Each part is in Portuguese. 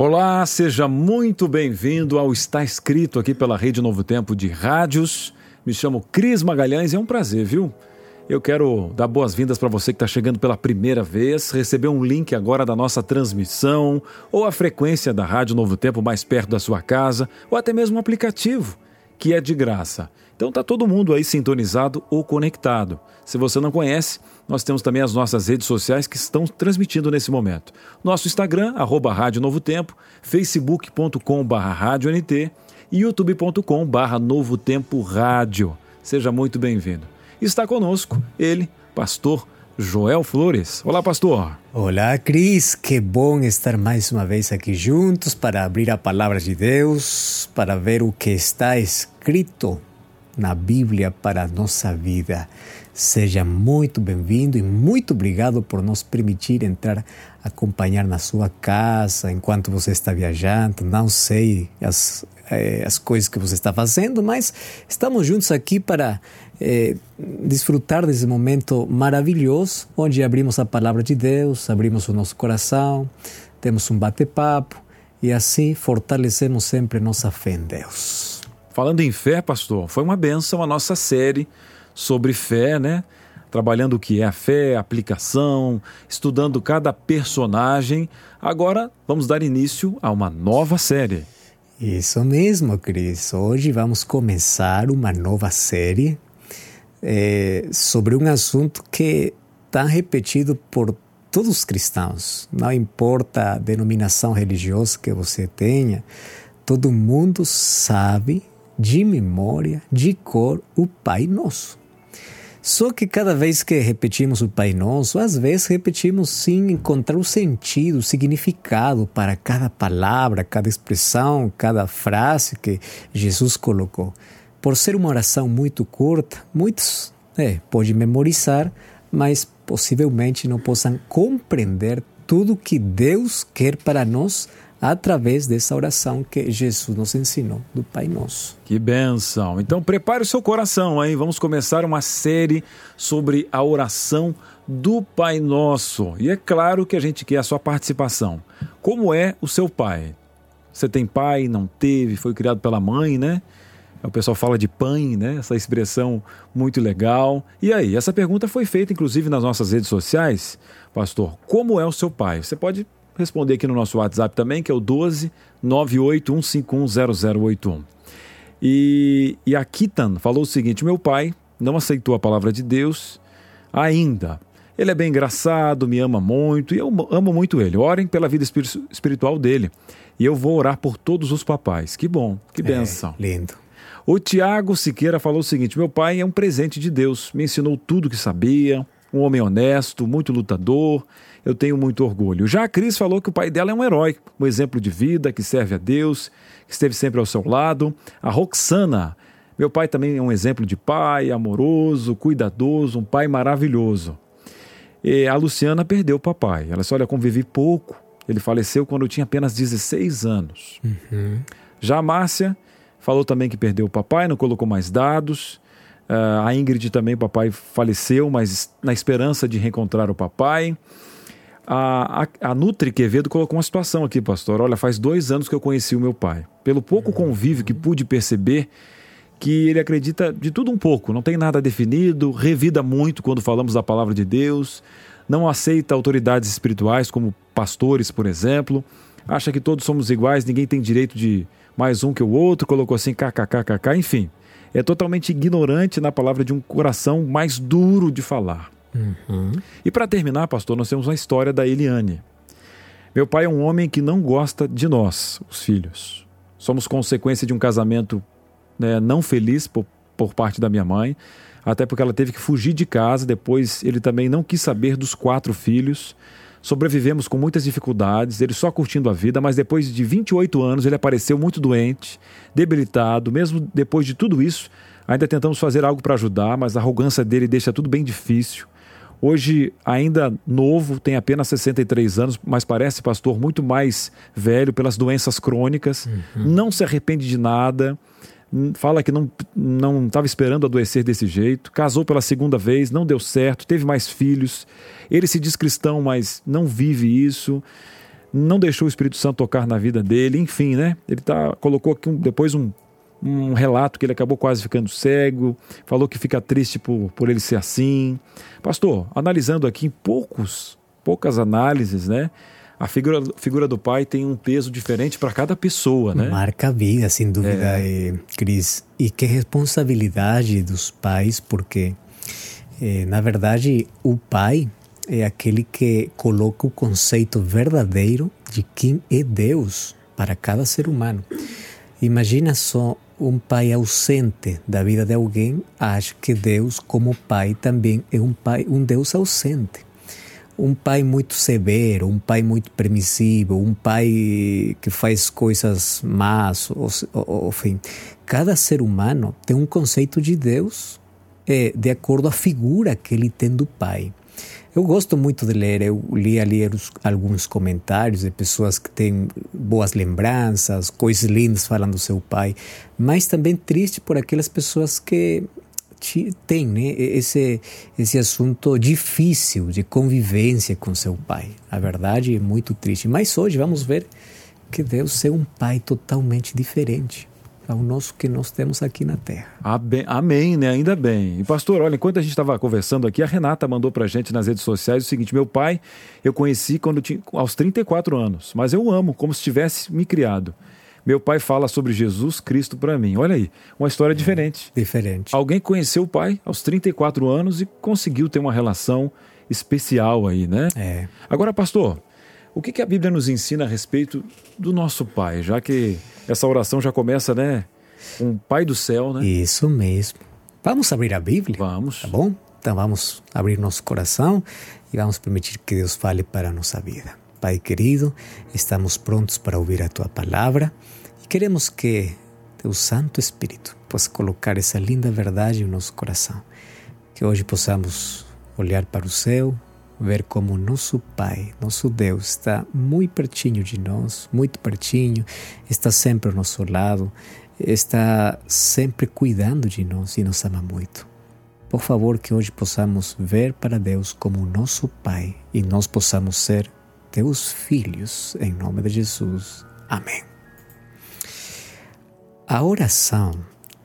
Olá, seja muito bem-vindo ao Está Escrito aqui pela Rede Novo Tempo de Rádios. Me chamo Cris Magalhães e é um prazer, viu? Eu quero dar boas-vindas para você que está chegando pela primeira vez, receber um link agora da nossa transmissão, ou a frequência da Rádio Novo Tempo mais perto da sua casa, ou até mesmo um aplicativo, que é de graça. Então tá todo mundo aí sintonizado ou conectado. Se você não conhece, nós temos também as nossas redes sociais que estão transmitindo nesse momento. Nosso Instagram, arroba Rádio Novo Tempo, facebook.com barra NT e youtube.com barra Novo Tempo Rádio. Seja muito bem-vindo. Está conosco ele, pastor Joel Flores. Olá, pastor. Olá, Cris. Que bom estar mais uma vez aqui juntos para abrir a palavra de Deus, para ver o que está escrito na Bíblia para a nossa vida. Seja muito bem-vindo e muito obrigado por nos permitir entrar, acompanhar na sua casa enquanto você está viajando. Não sei as, eh, as coisas que você está fazendo, mas estamos juntos aqui para eh, desfrutar desse momento maravilhoso onde abrimos a palavra de Deus, abrimos o nosso coração, temos um bate-papo e assim fortalecemos sempre nossa fé em Deus. Falando em fé, pastor, foi uma benção a nossa série sobre fé, né? Trabalhando o que é a fé, a aplicação, estudando cada personagem. Agora vamos dar início a uma nova série. Isso mesmo, Cris. Hoje vamos começar uma nova série é, sobre um assunto que está repetido por todos os cristãos. Não importa a denominação religiosa que você tenha, todo mundo sabe de memória, de cor, o Pai Nosso. Só que cada vez que repetimos o Pai Nosso, às vezes repetimos sem encontrar o sentido, o significado para cada palavra, cada expressão, cada frase que Jesus colocou. Por ser uma oração muito curta, muitos é, podem memorizar, mas possivelmente não possam compreender tudo que Deus quer para nós através dessa oração que Jesus nos ensinou do Pai Nosso. Que benção! Então prepare o seu coração, aí vamos começar uma série sobre a oração do Pai Nosso. E é claro que a gente quer a sua participação. Como é o seu pai? Você tem pai, não teve, foi criado pela mãe, né? O pessoal fala de pai, né? Essa expressão muito legal. E aí, essa pergunta foi feita inclusive nas nossas redes sociais. Pastor, como é o seu pai? Você pode responder aqui no nosso WhatsApp também, que é o 12 981510081. E, e a Kitan falou o seguinte: meu pai não aceitou a palavra de Deus ainda. Ele é bem engraçado, me ama muito e eu amo muito ele. Orem pela vida espiritual dele. E eu vou orar por todos os papais. Que bom, que benção. É, lindo. O Tiago Siqueira falou o seguinte: meu pai é um presente de Deus, me ensinou tudo que sabia, um homem honesto, muito lutador eu tenho muito orgulho. Já a Cris falou que o pai dela é um herói, um exemplo de vida, que serve a Deus, que esteve sempre ao seu lado. A Roxana, meu pai também é um exemplo de pai, amoroso, cuidadoso, um pai maravilhoso. E a Luciana perdeu o papai. Ela disse: Olha, convivi pouco. Ele faleceu quando eu tinha apenas 16 anos. Uhum. Já a Márcia falou também que perdeu o papai, não colocou mais dados. Uh, a Ingrid também, o papai faleceu, mas na esperança de reencontrar o papai. A, a, a, Nutri Quevedo colocou uma situação aqui, pastor. Olha, faz dois anos que eu conheci o meu pai. Pelo pouco convívio que pude perceber, que ele acredita de tudo um pouco, não tem nada definido, revida muito quando falamos da palavra de Deus, não aceita autoridades espirituais como pastores, por exemplo, acha que todos somos iguais, ninguém tem direito de mais um que o outro, colocou assim kkkk, enfim. É totalmente ignorante na palavra de um coração mais duro de falar. Uhum. E para terminar, pastor, nós temos uma história da Eliane. Meu pai é um homem que não gosta de nós, os filhos. Somos consequência de um casamento né, não feliz por, por parte da minha mãe, até porque ela teve que fugir de casa. Depois, ele também não quis saber dos quatro filhos. Sobrevivemos com muitas dificuldades, ele só curtindo a vida, mas depois de 28 anos ele apareceu muito doente, debilitado, mesmo depois de tudo isso, ainda tentamos fazer algo para ajudar, mas a arrogância dele deixa tudo bem difícil. Hoje, ainda novo, tem apenas 63 anos, mas parece, pastor, muito mais velho pelas doenças crônicas, uhum. não se arrepende de nada, fala que não não estava esperando adoecer desse jeito, casou pela segunda vez, não deu certo, teve mais filhos. Ele se diz cristão, mas não vive isso. Não deixou o Espírito Santo tocar na vida dele, enfim, né? Ele tá colocou aqui um, depois um, um relato que ele acabou quase ficando cego, falou que fica triste por, por ele ser assim. Pastor, analisando aqui em poucos, poucas análises, né? A figura, figura do pai tem um peso diferente para cada pessoa, né? Marca a vida, sem dúvida, é. Cris. E que responsabilidade dos pais, porque, eh, na verdade, o pai é aquele que coloca o conceito verdadeiro de quem é Deus para cada ser humano. Imagina só um pai ausente da vida de alguém acha que Deus, como pai, também é um pai, um Deus ausente um pai muito severo, um pai muito permissivo, um pai que faz coisas más, ou, ou, enfim. Cada ser humano tem um conceito de Deus é, de acordo à figura que ele tem do pai. Eu gosto muito de ler, eu li ali alguns comentários de pessoas que têm boas lembranças, coisas lindas falando do seu pai, mas também triste por aquelas pessoas que tem né, esse, esse assunto difícil de convivência com seu pai. A verdade é muito triste. Mas hoje vamos ver que Deus é um pai totalmente diferente ao nosso que nós temos aqui na Terra. Amém, né? Ainda bem. E pastor, olha, enquanto a gente estava conversando aqui, a Renata mandou para gente nas redes sociais o seguinte: meu pai eu conheci quando tinha aos 34 anos, mas eu amo como se tivesse me criado. Meu pai fala sobre Jesus Cristo para mim. Olha aí, uma história diferente. Diferente. Alguém conheceu o pai aos 34 anos e conseguiu ter uma relação especial aí, né? É. Agora, pastor, o que, que a Bíblia nos ensina a respeito do nosso pai? Já que essa oração já começa, né? Um pai do céu, né? Isso mesmo. Vamos abrir a Bíblia? Vamos. Tá bom? Então vamos abrir nosso coração e vamos permitir que Deus fale para a nossa vida. Pai querido, estamos prontos para ouvir a tua palavra queremos que teu Santo Espírito possa colocar essa linda verdade em nosso coração. Que hoje possamos olhar para o céu, ver como nosso Pai, nosso Deus, está muito pertinho de nós, muito pertinho, está sempre ao nosso lado, está sempre cuidando de nós e nos ama muito. Por favor, que hoje possamos ver para Deus como nosso Pai e nós possamos ser teus filhos, em nome de Jesus. Amém. A oração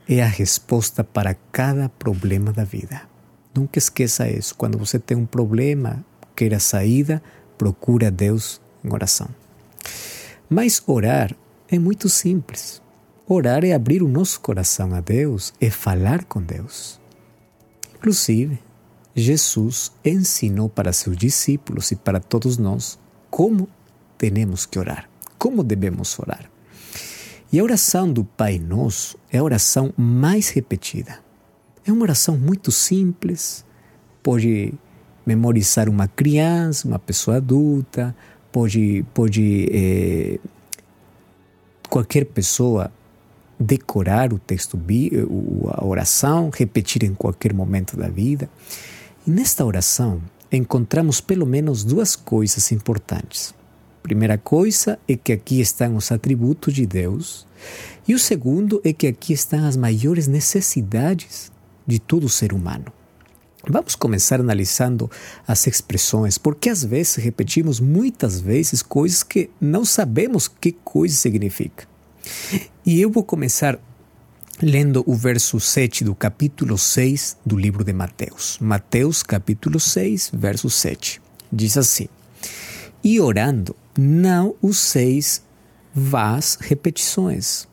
é a resposta para cada problema da vida. Nunca esqueça isso. Quando você tem um problema, queira saída, procura Deus em oração. Mas orar é muito simples. Orar é abrir o nosso coração a Deus, é falar com Deus. Inclusive, Jesus ensinou para seus discípulos e para todos nós como temos que orar, como devemos orar. E a oração do Pai Nosso é a oração mais repetida. É uma oração muito simples, pode memorizar uma criança, uma pessoa adulta, pode, pode eh, qualquer pessoa decorar o texto, a oração, repetir em qualquer momento da vida. E nesta oração, encontramos pelo menos duas coisas importantes. Primeira coisa é que aqui estão os atributos de Deus, e o segundo é que aqui estão as maiores necessidades de todo ser humano. Vamos começar analisando as expressões, porque às vezes repetimos muitas vezes coisas que não sabemos que coisa significa. E eu vou começar lendo o verso 7 do capítulo 6 do livro de Mateus. Mateus, capítulo 6, verso 7. Diz assim: E orando, não useis vás repetições.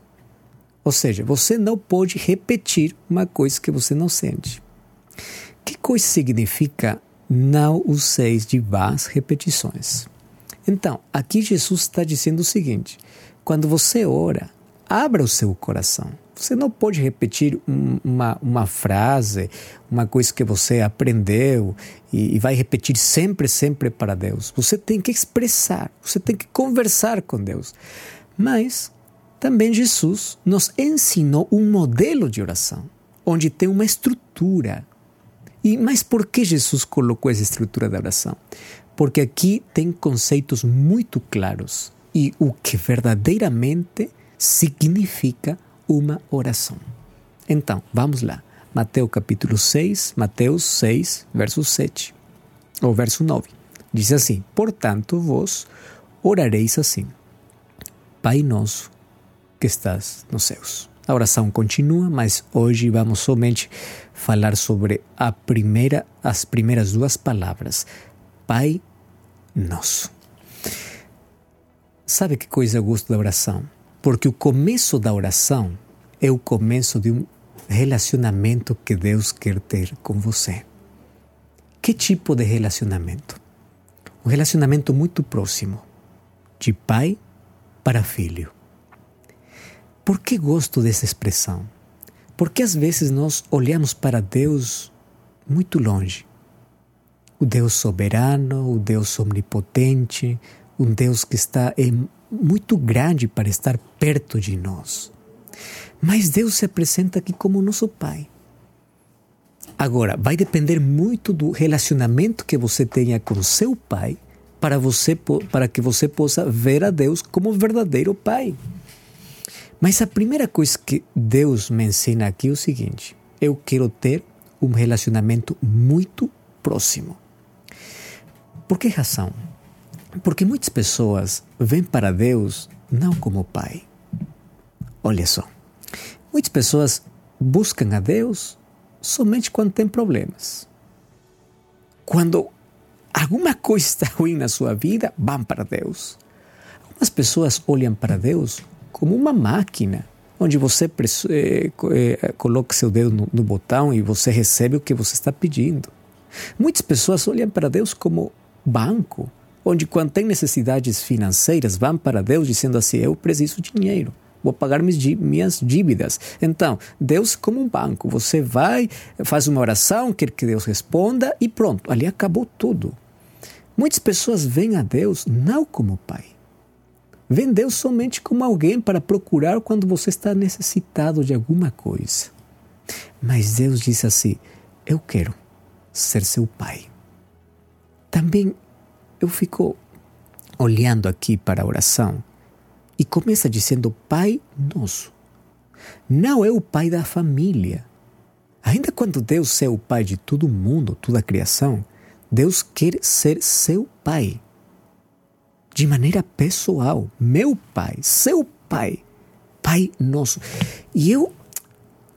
Ou seja, você não pode repetir uma coisa que você não sente. Que coisa significa não useis de vás repetições? Então, aqui Jesus está dizendo o seguinte: quando você ora, abra o seu coração Você não pode repetir uma, uma frase, uma coisa que você aprendeu e, e vai repetir sempre, sempre para Deus. Você tem que expressar, você tem que conversar com Deus. Mas também Jesus nos ensinou um modelo de oração, onde tem uma estrutura. E mas por que Jesus colocou essa estrutura da oração? Porque aqui tem conceitos muito claros e o que verdadeiramente significa uma oração. Então, vamos lá. Mateus capítulo 6, Mateus 6, verso 7, ou verso 9. Diz assim: Portanto, vós orareis assim: Pai nosso que estás nos céus. A oração continua, mas hoje vamos somente falar sobre a primeira, as primeiras duas palavras: Pai nosso. Sabe que coisa eu gosto da oração? Porque o começo da oração é o começo de um relacionamento que Deus quer ter com você. Que tipo de relacionamento? Um relacionamento muito próximo, de pai para filho. Por que gosto dessa expressão? Porque às vezes nós olhamos para Deus muito longe. O Deus soberano, o Deus omnipotente, um Deus que está em muito grande para estar perto de nós. Mas Deus se apresenta aqui como nosso Pai. Agora, vai depender muito do relacionamento que você tenha com seu Pai para, você, para que você possa ver a Deus como verdadeiro Pai. Mas a primeira coisa que Deus me ensina aqui é o seguinte: eu quero ter um relacionamento muito próximo. Por que razão? Porque muitas pessoas vêm para Deus não como Pai. Olha só, muitas pessoas buscam a Deus somente quando tem problemas. Quando alguma coisa está ruim na sua vida, vão para Deus. Algumas pessoas olham para Deus como uma máquina, onde você eh, eh, coloca seu dedo no, no botão e você recebe o que você está pedindo. Muitas pessoas olham para Deus como banco, onde quando tem necessidades financeiras vão para Deus dizendo assim, eu preciso de dinheiro, vou pagar minhas dívidas. Então, Deus como um banco, você vai, faz uma oração, quer que Deus responda e pronto, ali acabou tudo. Muitas pessoas veem a Deus não como Pai. Vêem Deus somente como alguém para procurar quando você está necessitado de alguma coisa. Mas Deus diz assim: Eu quero ser seu Pai. Também eu fico olhando aqui para a oração e começa dizendo Pai Nosso. Não é o Pai da família. Ainda quando Deus é o Pai de todo mundo, toda a criação, Deus quer ser seu Pai. De maneira pessoal. Meu Pai, seu Pai. Pai Nosso. E eu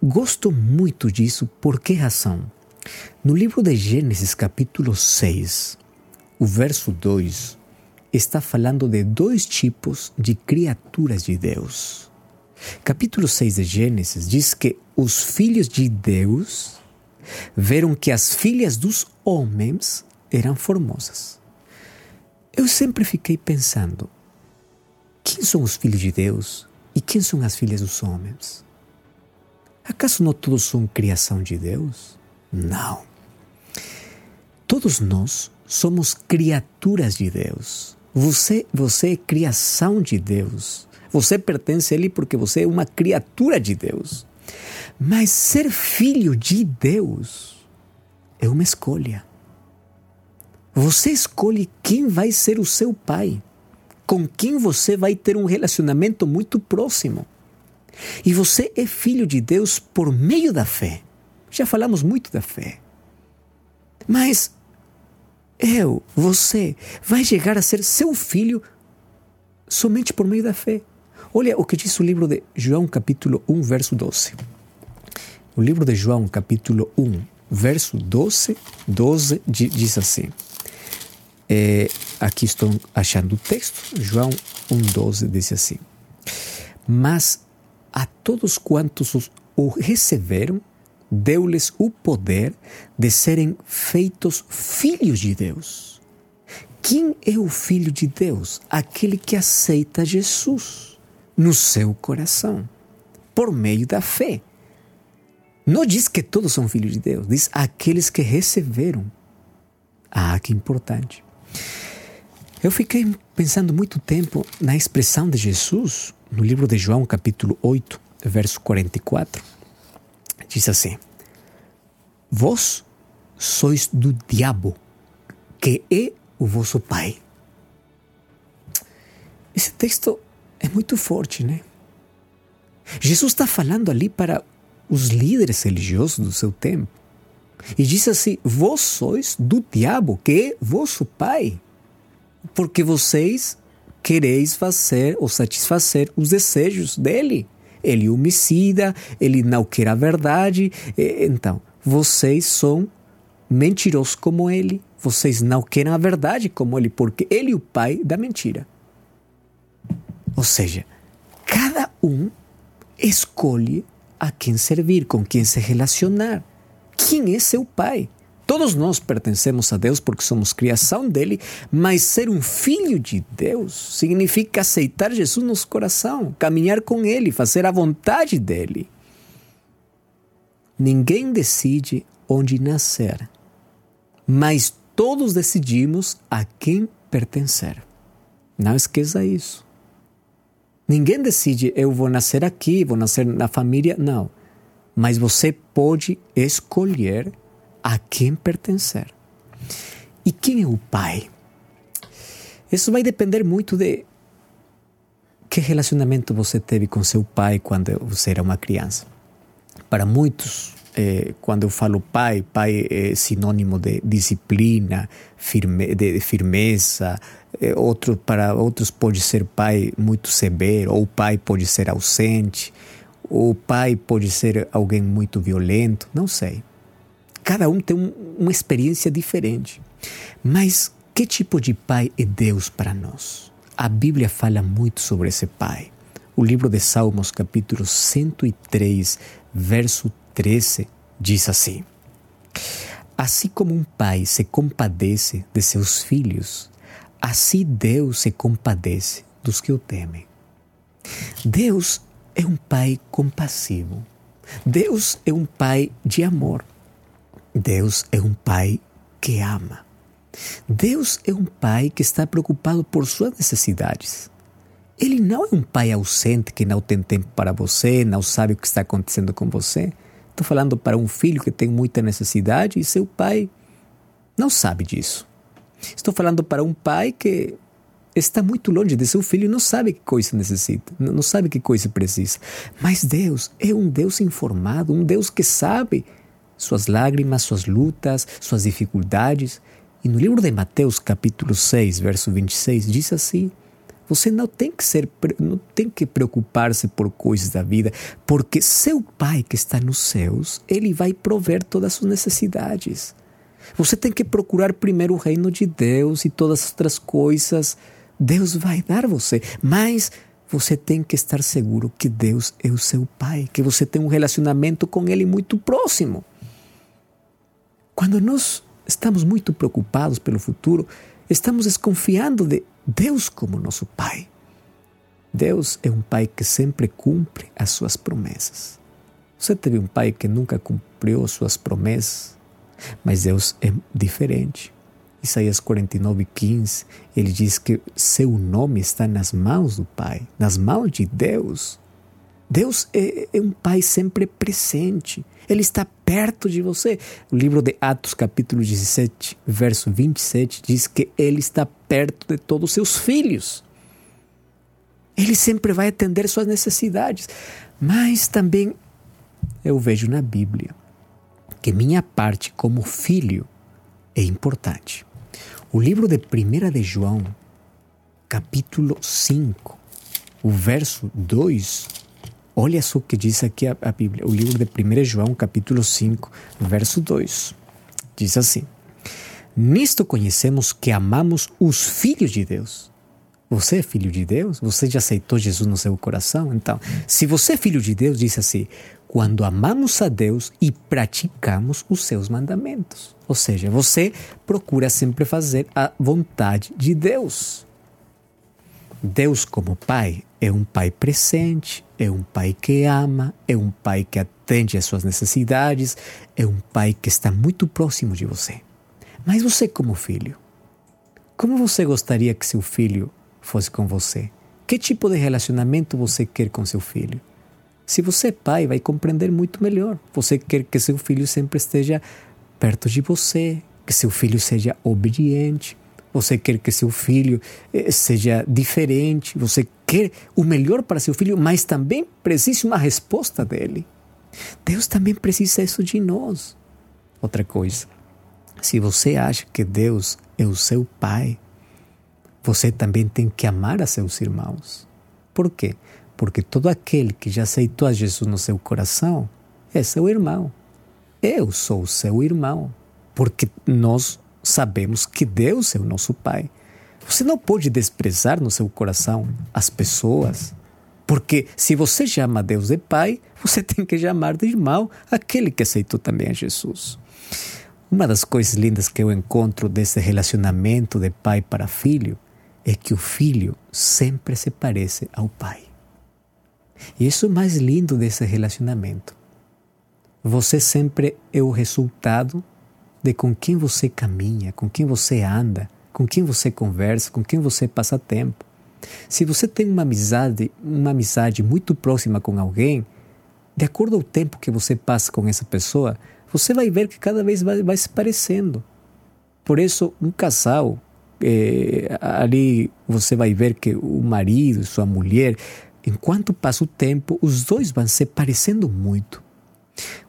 gosto muito disso. Por que razão? No livro de Gênesis, capítulo 6, o verso 2 está falando de dois tipos de criaturas de Deus. Capítulo 6 de Gênesis diz que os filhos de Deus viram que as filhas dos homens eram formosas. Eu sempre fiquei pensando: quem são os filhos de Deus e quem são as filhas dos homens? Acaso não todos são criação de Deus? Não. Todos nós somos criaturas de Deus. Você, você é criação de Deus. Você pertence a Ele porque você é uma criatura de Deus. Mas ser filho de Deus é uma escolha. Você escolhe quem vai ser o seu pai, com quem você vai ter um relacionamento muito próximo. E você é filho de Deus por meio da fé. Já falamos muito da fé. Mas eu, você, vai chegar a ser seu filho somente por meio da fé. Olha o que diz o livro de João, capítulo 1, verso 12. O livro de João, capítulo 1, verso 12, 12 diz assim. É, aqui estou achando o texto. João 1, 12 diz assim. Mas a todos quantos o receberam, deu-lhes o poder de serem feitos filhos de Deus. Quem é o filho de Deus? Aquele que aceita Jesus no seu coração. por meio da fé. Não diz que todos são filhos de Deus, diz aqueles que receberam. Ah, que importante. Eu fiquei pensando muito tempo na expressão de Jesus no livro de João, capítulo 8, verso 44. Diz assim: Vós sois do diabo, que é o vosso pai. Esse texto é muito forte, né? Jesus está falando ali para os líderes religiosos do seu tempo. E diz assim: Vós sois do diabo, que é vosso pai, porque vocês quereis fazer ou satisfazer os desejos dele. Ele é homicida, ele não quer a verdade. Então, vocês são mentirosos como ele. Vocês não querem a verdade como ele, porque ele é o pai da mentira. Ou seja, cada um escolhe a quem servir, com quem se relacionar. Quem é seu pai? Todos nós pertencemos a Deus porque somos criação dele, mas ser um filho de Deus significa aceitar Jesus no nosso coração, caminhar com ele, fazer a vontade dele. Ninguém decide onde nascer, mas todos decidimos a quem pertencer. Não esqueça isso. Ninguém decide, eu vou nascer aqui, vou nascer na família. Não. Mas você pode escolher a quem pertencer. E quem é o pai? Isso vai depender muito de que relacionamento você teve com seu pai quando você era uma criança. Para muitos, eh, quando eu falo pai, pai é sinônimo de disciplina, firme, de firmeza, é, outro, para outros pode ser pai muito severo, ou pai pode ser ausente, ou pai pode ser alguém muito violento, não sei. Cada um tem um, uma experiência diferente. Mas que tipo de pai é Deus para nós? A Bíblia fala muito sobre esse pai. O livro de Salmos, capítulo 103, verso 13, diz assim: Assim como um pai se compadece de seus filhos, Assim Deus se compadece dos que o temem. Deus é um pai compassivo. Deus é um pai de amor. Deus é um pai que ama. Deus é um pai que está preocupado por suas necessidades. Ele não é um pai ausente que não tem tempo para você, não sabe o que está acontecendo com você. Estou falando para um filho que tem muita necessidade e seu pai não sabe disso. Estou falando para um pai que está muito longe de seu filho e não sabe que coisa necessita, não sabe que coisa precisa. Mas Deus é um Deus informado, um Deus que sabe suas lágrimas, suas lutas, suas dificuldades. E no livro de Mateus, capítulo 6, verso 26, diz assim: você não tem que ser, não tem que preocupar-se por coisas da vida, porque seu Pai que está nos céus, ele vai prover todas as suas necessidades. Você tem que procurar primeiro o reino de Deus e todas as outras coisas Deus vai dar você. Mas você tem que estar seguro que Deus é o seu Pai, que você tem um relacionamento com Ele muito próximo. Quando nós estamos muito preocupados pelo futuro, estamos desconfiando de Deus como nosso Pai. Deus é um Pai que sempre cumpre as suas promessas. Você teve um pai que nunca cumpriu suas promessas? Mas Deus é diferente. Isaías 49, 15, ele diz que seu nome está nas mãos do Pai, nas mãos de Deus. Deus é, é, um Pai sempre presente. Ele está perto de você. O livro de Atos, capítulo 17, verso 27, diz que Ele está perto de todos os seus filhos. Ele sempre vai atender suas necessidades. Mas também eu vejo na Bíblia que minha parte como filho é importante. O livro de 1 de João, capítulo 5, o verso 2, olha só o que diz aqui a, a Bíblia. O livro de 1 João, capítulo 5, verso 2, diz assim: Nisto conhecemos que amamos os filhos de Deus. Você é filho de Deus? Você já aceitou Jesus no seu coração? Então, se você é filho de Deus, diz assim: quando amamos a Deus e praticamos os seus mandamentos. Ou seja, você procura sempre fazer a vontade de Deus. Deus, como Pai, é um Pai presente, é um Pai que ama, é um Pai que atende às suas necessidades, é um Pai que está muito próximo de você. Mas você, como filho, como você gostaria que seu filho fosse com você? Que tipo de relacionamento você quer com seu filho? Se você é pai, vai compreender muito melhor. Você quer que seu filho sempre esteja perto de você, que seu filho seja obediente, você quer que seu filho eh, seja diferente, você quer o melhor para seu filho, mas também precisa uma resposta dele. Deus também precisa isso de nós. Outra coisa, se você acha que Deus é o seu pai, você também tem que amar a seus irmãos. Por quê? Porque todo aquele que já aceitou a Jesus no seu coração é seu irmão. Eu sou seu irmão. Porque nós sabemos que Deus é o nosso Pai. Você não pode desprezar no seu coração as pessoas. Porque se você chama Deus de Pai, você tem que chamar de irmão aquele que aceitou também a Jesus. Uma das coisas lindas que eu encontro desse relacionamento de pai para filho é que o filho sempre se parece ao pai. E isso é o mais lindo desse relacionamento. Você sempre é o resultado de com quem você caminha, com quem você anda, com quem você conversa, com quem você passa tempo. Se você tem uma amizade, uma amizade muito próxima com alguém, de acordo ao tempo que você passa com essa pessoa, você vai ver que cada vez vai, vai se parecendo. Por isso, um casal, é, ali você vai ver que o marido, sua mulher, enquanto passa o tempo, os dois vão se parecendo muito.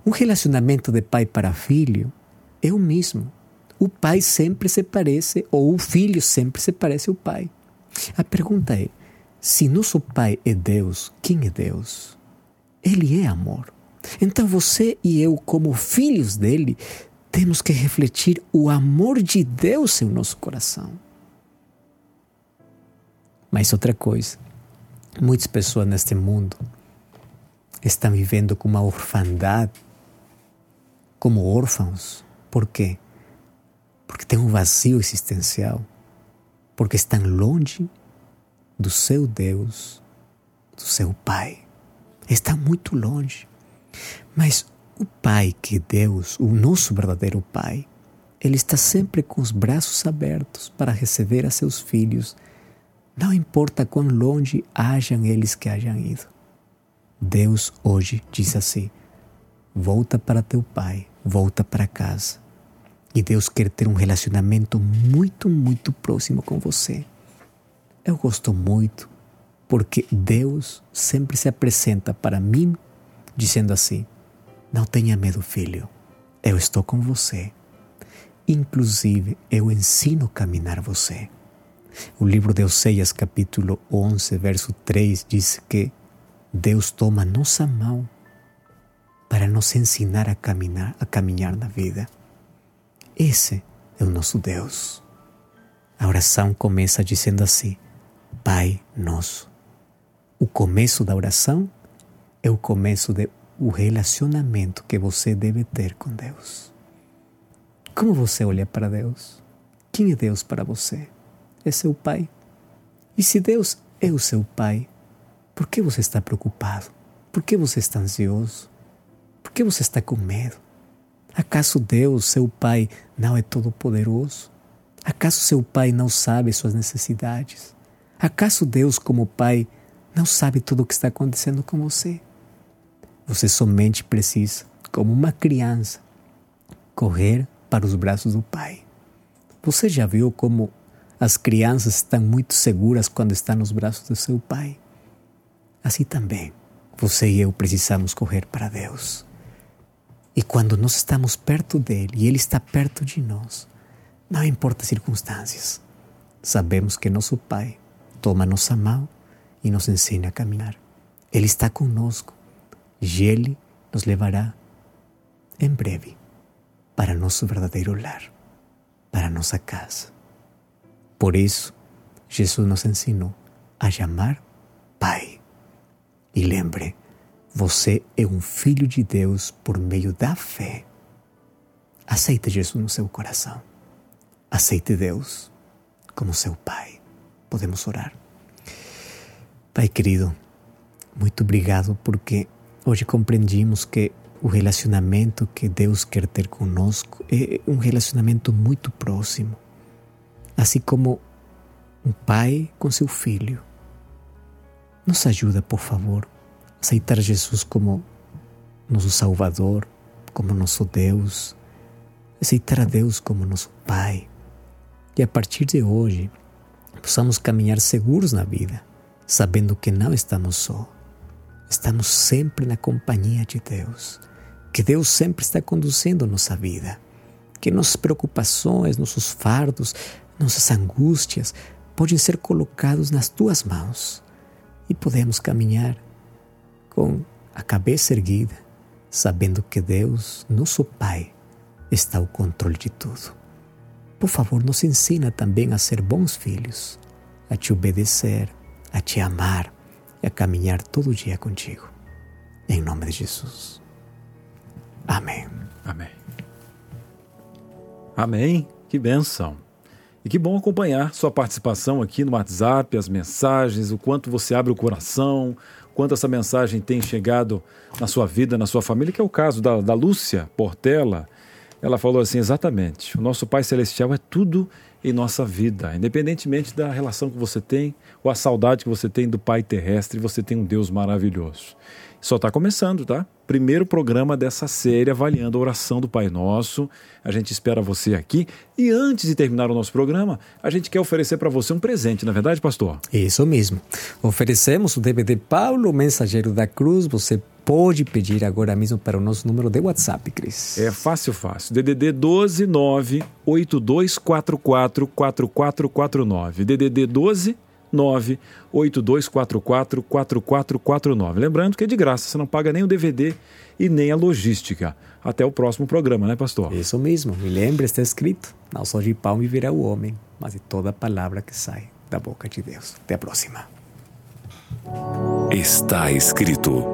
Um relacionamento de pai para filho é o mesmo. O pai sempre se parece, ou o filho sempre se parece ao pai. A pergunta é: se nosso pai é Deus, quem é Deus? Ele é amor. Então você e eu, como filhos dele, temos que refletir o amor de Deus em nosso coração. Mas outra coisa, muitas pessoas neste mundo estão vivendo com uma orfandade, como órfãos. Por quê? Porque tem um vazio existencial, porque estão longe do seu Deus, do seu Pai. Está muito longe. Mas o Pai que Deus, o nosso verdadeiro Pai, ele está sempre com os braços abertos para receber a seus filhos, não importa quão longe hajam eles que hajam ido. Deus hoje diz assim: volta para teu Pai, volta para casa. E Deus quer ter um relacionamento muito, muito próximo com você. Eu gosto muito porque Deus sempre se apresenta para mim dizendo assim: Não tenha medo, filho, eu estou com você. Inclusive, eu ensino a caminhar você. O livro de Oseias, capítulo 11, verso 3, diz que Deus toma nossa mão para nos ensinar a caminhar, a caminhar na vida. Esse é o nosso Deus. A oração começa dizendo assim: Pai nosso. O começo da oração é o começo do relacionamento que você deve ter com Deus. Como você olha para Deus? Quem é Deus para você? É seu Pai? E se Deus é o seu Pai, por que você está preocupado? Por que você está ansioso? Por que você está com medo? Acaso Deus, seu Pai, não é todo-poderoso? Acaso seu Pai não sabe suas necessidades? Acaso Deus, como Pai, não sabe tudo o que está acontecendo com você? Você somente precisa, como uma criança, correr para os braços do Pai. Você já viu como as crianças estão muito seguras quando estão nos braços do seu Pai? Assim também, você e eu precisamos correr para Deus. E quando nós estamos perto dele e ele está perto de nós, não importa as circunstâncias, sabemos que nosso Pai toma nossa mão e nos ensina a caminhar. Ele está conosco e Ele nos levará em breve para nosso verdadeiro lar, para nossa casa. Por isso, Jesus nos ensinou a chamar Pai. E lembre, você é um filho de Deus por meio da fé. Aceite Jesus no seu coração. Aceite Deus como seu Pai. Podemos orar. Pai querido, muito obrigado porque hoje compreendimos que o relacionamento que Deus quer ter conosco é um relacionamento muito próximo. Assim como um pai com seu filho. Nos ajuda, por favor, aceitar Jesus como nosso Salvador, como nosso Deus, aceitar a Deus como nosso Pai. E a partir de hoje, possamos caminhar seguros na vida, sabendo que não estamos só. Estamos sempre na companhia de Deus que Deus sempre está conduzindo nossa vida, que nossas preocupações, nossos fardos, nossas angústias podem ser colocados nas tuas mãos e podemos caminhar com a cabeça erguida, sabendo que Deus, nosso Pai, está ao controle de tudo. Por favor, nos ensina também a ser bons filhos, a te obedecer, a te amar e a caminhar todo dia contigo. Em nome de Jesus. Amém. Amém. Amém. Que benção. E que bom acompanhar sua participação aqui no WhatsApp, as mensagens, o quanto você abre o coração, quanto essa mensagem tem chegado na sua vida, na sua família, que é o caso da, da Lúcia Portela. Ela falou assim: exatamente, o nosso Pai Celestial é tudo em nossa vida, independentemente da relação que você tem ou a saudade que você tem do Pai terrestre, você tem um Deus maravilhoso. Só está começando, tá? Primeiro programa dessa série avaliando a oração do Pai Nosso. A gente espera você aqui. E antes de terminar o nosso programa, a gente quer oferecer para você um presente, na é verdade, pastor? Isso mesmo. Oferecemos o DVD Paulo, Mensageiro da Cruz. Você pode pedir agora mesmo para o nosso número de WhatsApp, Cris. É fácil, fácil. DDD 12 9 8244 4449. DDD 12 982444449. Lembrando que é de graça, você não paga nem o DVD e nem a logística. Até o próximo programa, né, pastor? Isso mesmo. E lembre, está escrito: não só de pão viverá o homem, mas de toda palavra que sai da boca de Deus. Até a próxima. Está escrito